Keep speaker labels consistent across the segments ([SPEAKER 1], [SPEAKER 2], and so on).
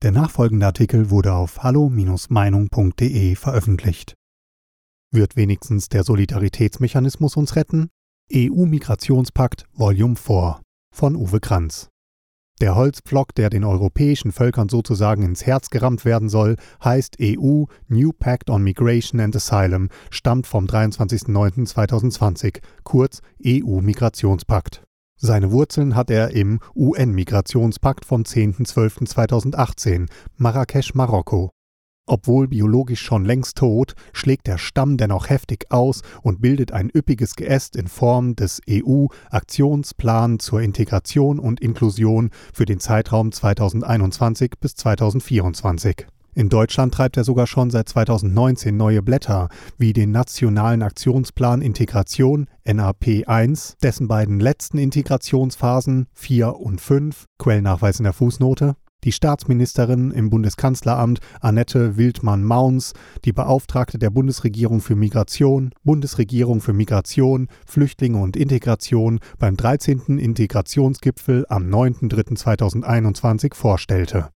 [SPEAKER 1] Der nachfolgende Artikel wurde auf hallo-meinung.de veröffentlicht. Wird wenigstens der Solidaritätsmechanismus uns retten? EU-Migrationspakt Volume 4 von Uwe Kranz. Der Holzpflock, der den europäischen Völkern sozusagen ins Herz gerammt werden soll, heißt EU New Pact on Migration and Asylum, stammt vom 23.09.2020, kurz EU-Migrationspakt. Seine Wurzeln hat er im UN-Migrationspakt vom 10.12.2018, Marrakesch, Marokko. Obwohl biologisch schon längst tot, schlägt der Stamm dennoch heftig aus und bildet ein üppiges Geäst in Form des EU-Aktionsplan zur Integration und Inklusion für den Zeitraum 2021 bis 2024. In Deutschland treibt er sogar schon seit 2019 neue Blätter, wie den Nationalen Aktionsplan Integration NAP 1, dessen beiden letzten Integrationsphasen 4 und 5, Quellnachweis in der Fußnote, die Staatsministerin im Bundeskanzleramt Annette Wildmann-Mauns, die Beauftragte der Bundesregierung für Migration, Bundesregierung für Migration, Flüchtlinge und Integration beim 13. Integrationsgipfel am 9.3.2021 vorstellte.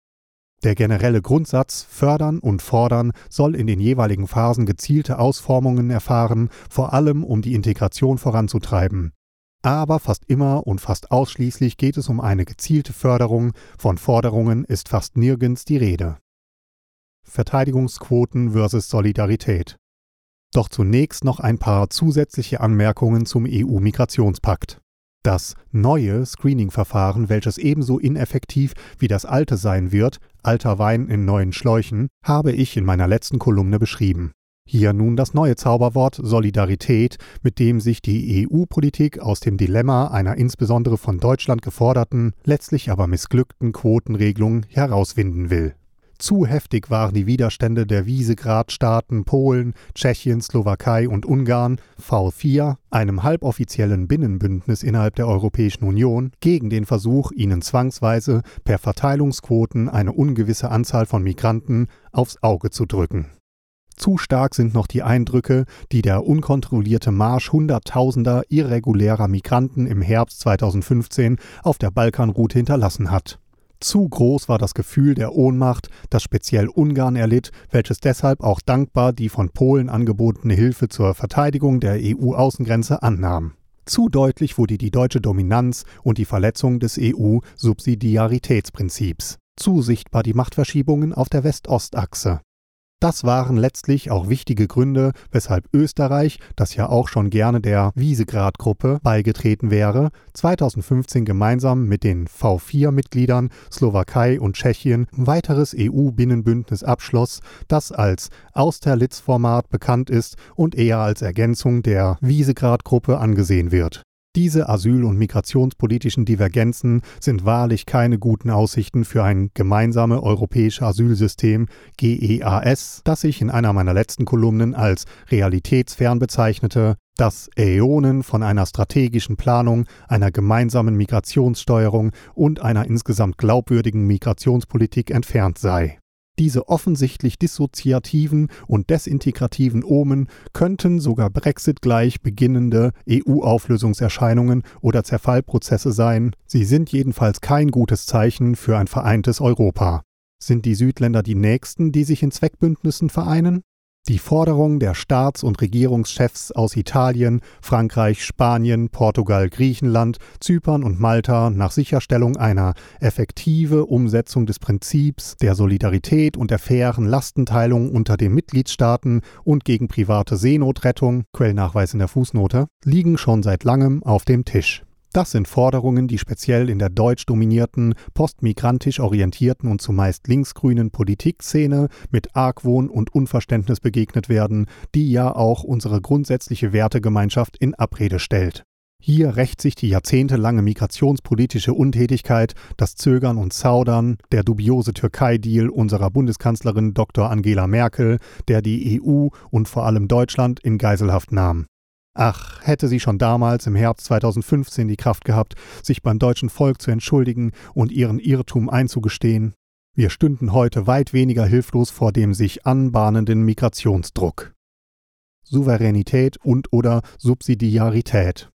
[SPEAKER 1] Der generelle Grundsatz Fördern und Fordern soll in den jeweiligen Phasen gezielte Ausformungen erfahren, vor allem um die Integration voranzutreiben. Aber fast immer und fast ausschließlich geht es um eine gezielte Förderung, von Forderungen ist fast nirgends die Rede. Verteidigungsquoten versus Solidarität. Doch zunächst noch ein paar zusätzliche Anmerkungen zum EU-Migrationspakt. Das neue Screening-Verfahren, welches ebenso ineffektiv wie das alte sein wird, alter Wein in neuen Schläuchen, habe ich in meiner letzten Kolumne beschrieben. Hier nun das neue Zauberwort Solidarität, mit dem sich die EU-Politik aus dem Dilemma einer insbesondere von Deutschland geforderten, letztlich aber missglückten Quotenregelung herauswinden will. Zu heftig waren die Widerstände der Wiesegrad-Staaten Polen, Tschechien, Slowakei und Ungarn, V4, einem halboffiziellen Binnenbündnis innerhalb der Europäischen Union, gegen den Versuch, ihnen zwangsweise per Verteilungsquoten eine ungewisse Anzahl von Migranten aufs Auge zu drücken. Zu stark sind noch die Eindrücke, die der unkontrollierte Marsch Hunderttausender irregulärer Migranten im Herbst 2015 auf der Balkanroute hinterlassen hat. Zu groß war das Gefühl der Ohnmacht, das speziell Ungarn erlitt, welches deshalb auch dankbar die von Polen angebotene Hilfe zur Verteidigung der EU-Außengrenze annahm. Zu deutlich wurde die deutsche Dominanz und die Verletzung des EU-Subsidiaritätsprinzips. Zu sichtbar die Machtverschiebungen auf der West-Ost-Achse. Das waren letztlich auch wichtige Gründe, weshalb Österreich, das ja auch schon gerne der Wiesegrad-Gruppe beigetreten wäre, 2015 gemeinsam mit den V4-Mitgliedern Slowakei und Tschechien ein weiteres EU-Binnenbündnis abschloss, das als Austerlitz-Format bekannt ist und eher als Ergänzung der Wiesegrad-Gruppe angesehen wird. Diese asyl- und migrationspolitischen Divergenzen sind wahrlich keine guten Aussichten für ein gemeinsame europäische Asylsystem GEAS, das ich in einer meiner letzten Kolumnen als realitätsfern bezeichnete, das Äonen von einer strategischen Planung, einer gemeinsamen Migrationssteuerung und einer insgesamt glaubwürdigen Migrationspolitik entfernt sei. Diese offensichtlich dissoziativen und desintegrativen Omen könnten sogar Brexit-gleich beginnende EU-Auflösungserscheinungen oder Zerfallprozesse sein. Sie sind jedenfalls kein gutes Zeichen für ein vereintes Europa. Sind die Südländer die Nächsten, die sich in Zweckbündnissen vereinen? Die Forderung der Staats- und Regierungschefs aus Italien, Frankreich, Spanien, Portugal, Griechenland, Zypern und Malta nach Sicherstellung einer effektive Umsetzung des Prinzips der Solidarität und der fairen Lastenteilung unter den Mitgliedstaaten und gegen private Seenotrettung, Quellnachweis in der Fußnote, liegen schon seit langem auf dem Tisch. Das sind Forderungen, die speziell in der deutsch dominierten, postmigrantisch orientierten und zumeist linksgrünen Politikszene mit Argwohn und Unverständnis begegnet werden, die ja auch unsere grundsätzliche Wertegemeinschaft in Abrede stellt. Hier rächt sich die jahrzehntelange migrationspolitische Untätigkeit, das Zögern und Zaudern, der dubiose Türkei-Deal unserer Bundeskanzlerin Dr. Angela Merkel, der die EU und vor allem Deutschland in Geiselhaft nahm. Ach, hätte sie schon damals im Herbst 2015 die Kraft gehabt, sich beim deutschen Volk zu entschuldigen und ihren Irrtum einzugestehen, wir stünden heute weit weniger hilflos vor dem sich anbahnenden Migrationsdruck. Souveränität und oder Subsidiarität.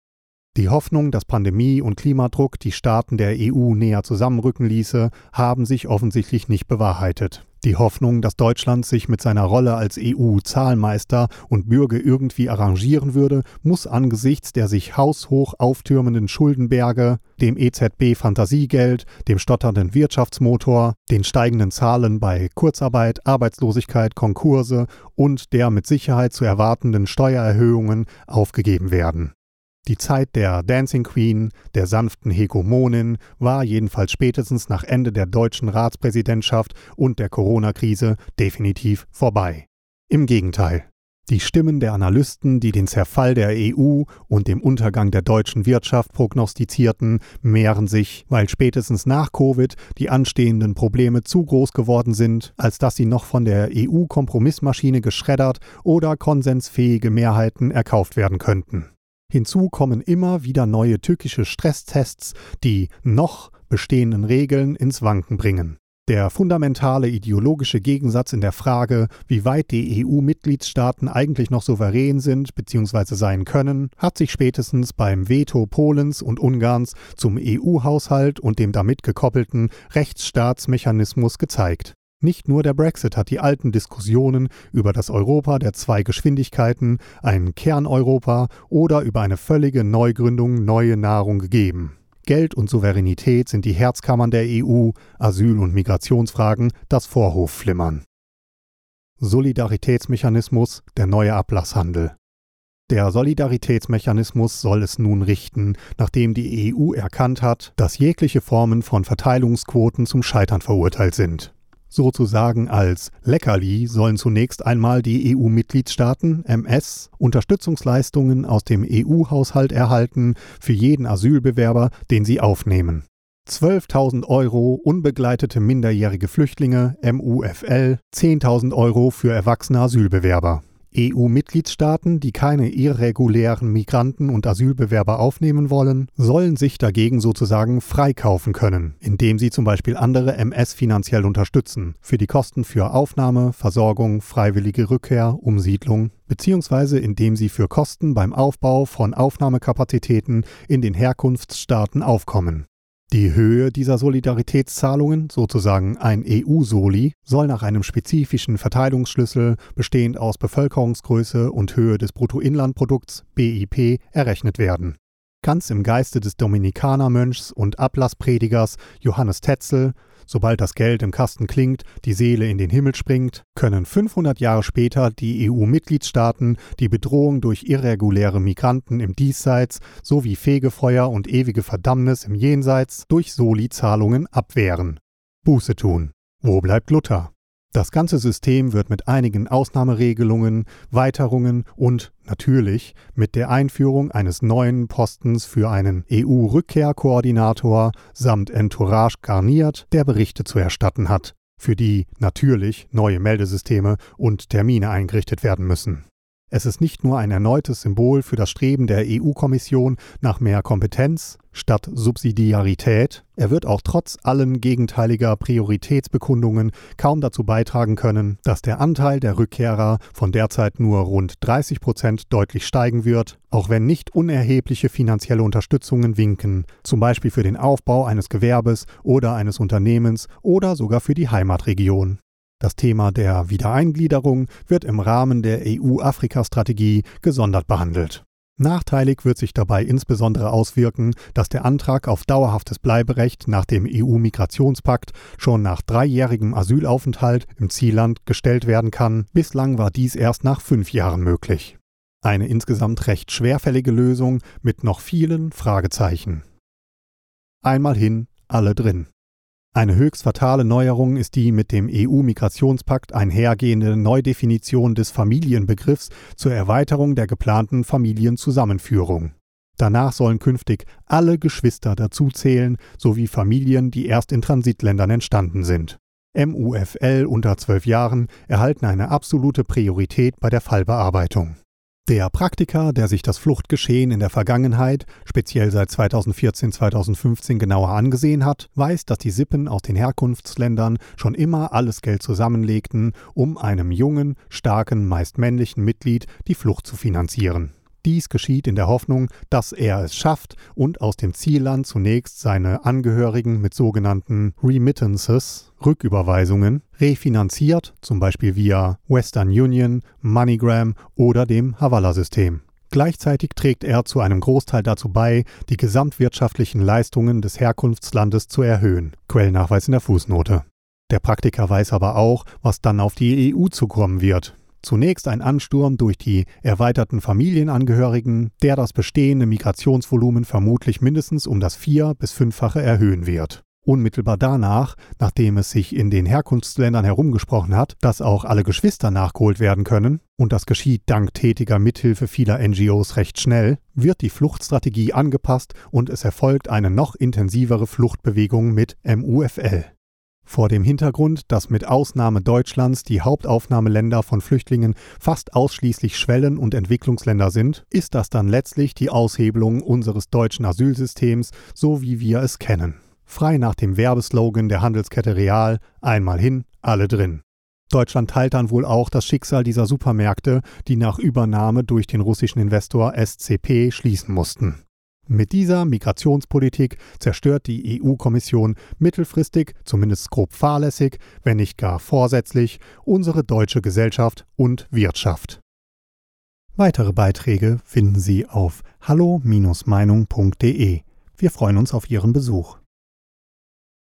[SPEAKER 1] Die Hoffnung, dass Pandemie und Klimadruck die Staaten der EU näher zusammenrücken ließe, haben sich offensichtlich nicht bewahrheitet. Die Hoffnung, dass Deutschland sich mit seiner Rolle als EU-Zahlmeister und Bürger irgendwie arrangieren würde, muss angesichts der sich haushoch auftürmenden Schuldenberge, dem EZB-Fantasiegeld, dem stotternden Wirtschaftsmotor, den steigenden Zahlen bei Kurzarbeit, Arbeitslosigkeit, Konkurse und der mit Sicherheit zu erwartenden Steuererhöhungen aufgegeben werden. Die Zeit der Dancing Queen, der sanften Hegemonin, war jedenfalls spätestens nach Ende der deutschen Ratspräsidentschaft und der Corona-Krise definitiv vorbei. Im Gegenteil. Die Stimmen der Analysten, die den Zerfall der EU und dem Untergang der deutschen Wirtschaft prognostizierten, mehren sich, weil spätestens nach Covid die anstehenden Probleme zu groß geworden sind, als dass sie noch von der EU-Kompromissmaschine geschreddert oder konsensfähige Mehrheiten erkauft werden könnten. Hinzu kommen immer wieder neue tückische Stresstests, die noch bestehenden Regeln ins Wanken bringen. Der fundamentale ideologische Gegensatz in der Frage, wie weit die EU-Mitgliedstaaten eigentlich noch souverän sind bzw. sein können, hat sich spätestens beim Veto Polens und Ungarns zum EU-Haushalt und dem damit gekoppelten Rechtsstaatsmechanismus gezeigt. Nicht nur der Brexit hat die alten Diskussionen über das Europa der zwei Geschwindigkeiten, ein Kerneuropa oder über eine völlige Neugründung neue Nahrung gegeben. Geld und Souveränität sind die Herzkammern der EU, Asyl- und Migrationsfragen das Vorhofflimmern. Solidaritätsmechanismus, der neue Ablasshandel. Der Solidaritätsmechanismus soll es nun richten, nachdem die EU erkannt hat, dass jegliche Formen von Verteilungsquoten zum Scheitern verurteilt sind. Sozusagen als Leckerli sollen zunächst einmal die EU-Mitgliedstaaten MS Unterstützungsleistungen aus dem EU-Haushalt erhalten für jeden Asylbewerber, den sie aufnehmen. 12.000 Euro unbegleitete minderjährige Flüchtlinge MUFL, 10.000 Euro für erwachsene Asylbewerber. EU-Mitgliedstaaten, die keine irregulären Migranten und Asylbewerber aufnehmen wollen, sollen sich dagegen sozusagen freikaufen können, indem sie zum Beispiel andere MS finanziell unterstützen, für die Kosten für Aufnahme, Versorgung, freiwillige Rückkehr, Umsiedlung, beziehungsweise indem sie für Kosten beim Aufbau von Aufnahmekapazitäten in den Herkunftsstaaten aufkommen. Die Höhe dieser Solidaritätszahlungen, sozusagen ein EU-Soli, soll nach einem spezifischen Verteilungsschlüssel, bestehend aus Bevölkerungsgröße und Höhe des Bruttoinlandprodukts BIP, errechnet werden. Ganz im Geiste des Dominikanermönchs und Ablasspredigers Johannes Tetzel sobald das Geld im Kasten klingt, die Seele in den Himmel springt, können 500 Jahre später die EU-Mitgliedstaaten die Bedrohung durch irreguläre Migranten im Diesseits sowie Fegefeuer und ewige Verdammnis im Jenseits durch Soli-Zahlungen abwehren. Buße tun. Wo bleibt Luther? Das ganze System wird mit einigen Ausnahmeregelungen, Weiterungen und natürlich mit der Einführung eines neuen Postens für einen EU-Rückkehrkoordinator samt Entourage garniert, der Berichte zu erstatten hat, für die natürlich neue Meldesysteme und Termine eingerichtet werden müssen. Es ist nicht nur ein erneutes Symbol für das Streben der EU-Kommission nach mehr Kompetenz statt Subsidiarität, er wird auch trotz allen gegenteiliger Prioritätsbekundungen kaum dazu beitragen können, dass der Anteil der Rückkehrer von derzeit nur rund 30 Prozent deutlich steigen wird, auch wenn nicht unerhebliche finanzielle Unterstützungen winken, zum Beispiel für den Aufbau eines Gewerbes oder eines Unternehmens oder sogar für die Heimatregion. Das Thema der Wiedereingliederung wird im Rahmen der EU-Afrika-Strategie gesondert behandelt. Nachteilig wird sich dabei insbesondere auswirken, dass der Antrag auf dauerhaftes Bleiberecht nach dem EU-Migrationspakt schon nach dreijährigem Asylaufenthalt im Zielland gestellt werden kann. Bislang war dies erst nach fünf Jahren möglich. Eine insgesamt recht schwerfällige Lösung mit noch vielen Fragezeichen. Einmal hin, alle drin. Eine höchst fatale Neuerung ist die mit dem EU-Migrationspakt einhergehende Neudefinition des Familienbegriffs zur Erweiterung der geplanten Familienzusammenführung. Danach sollen künftig alle Geschwister dazuzählen, sowie Familien, die erst in Transitländern entstanden sind. MUFL unter zwölf Jahren erhalten eine absolute Priorität bei der Fallbearbeitung. Der Praktiker, der sich das Fluchtgeschehen in der Vergangenheit, speziell seit 2014-2015 genauer angesehen hat, weiß, dass die Sippen aus den Herkunftsländern schon immer alles Geld zusammenlegten, um einem jungen, starken, meist männlichen Mitglied die Flucht zu finanzieren. Dies geschieht in der Hoffnung, dass er es schafft und aus dem Zielland zunächst seine Angehörigen mit sogenannten Remittances, Rücküberweisungen, refinanziert, zum Beispiel via Western Union, MoneyGram oder dem Havala-System. Gleichzeitig trägt er zu einem Großteil dazu bei, die gesamtwirtschaftlichen Leistungen des Herkunftslandes zu erhöhen. Quellnachweis in der Fußnote. Der Praktiker weiß aber auch, was dann auf die EU zukommen wird. Zunächst ein Ansturm durch die erweiterten Familienangehörigen, der das bestehende Migrationsvolumen vermutlich mindestens um das vier- bis fünffache erhöhen wird. Unmittelbar danach, nachdem es sich in den Herkunftsländern herumgesprochen hat, dass auch alle Geschwister nachgeholt werden können, und das geschieht dank tätiger Mithilfe vieler NGOs recht schnell, wird die Fluchtstrategie angepasst und es erfolgt eine noch intensivere Fluchtbewegung mit MUFL. Vor dem Hintergrund, dass mit Ausnahme Deutschlands die Hauptaufnahmeländer von Flüchtlingen fast ausschließlich Schwellen- und Entwicklungsländer sind, ist das dann letztlich die Aushebelung unseres deutschen Asylsystems, so wie wir es kennen. Frei nach dem Werbeslogan der Handelskette Real, einmal hin, alle drin. Deutschland teilt dann wohl auch das Schicksal dieser Supermärkte, die nach Übernahme durch den russischen Investor SCP schließen mussten. Mit dieser Migrationspolitik zerstört die EU-Kommission mittelfristig, zumindest grob fahrlässig, wenn nicht gar vorsätzlich, unsere deutsche Gesellschaft und Wirtschaft. Weitere Beiträge finden Sie auf hallo-meinung.de. Wir freuen uns auf Ihren Besuch.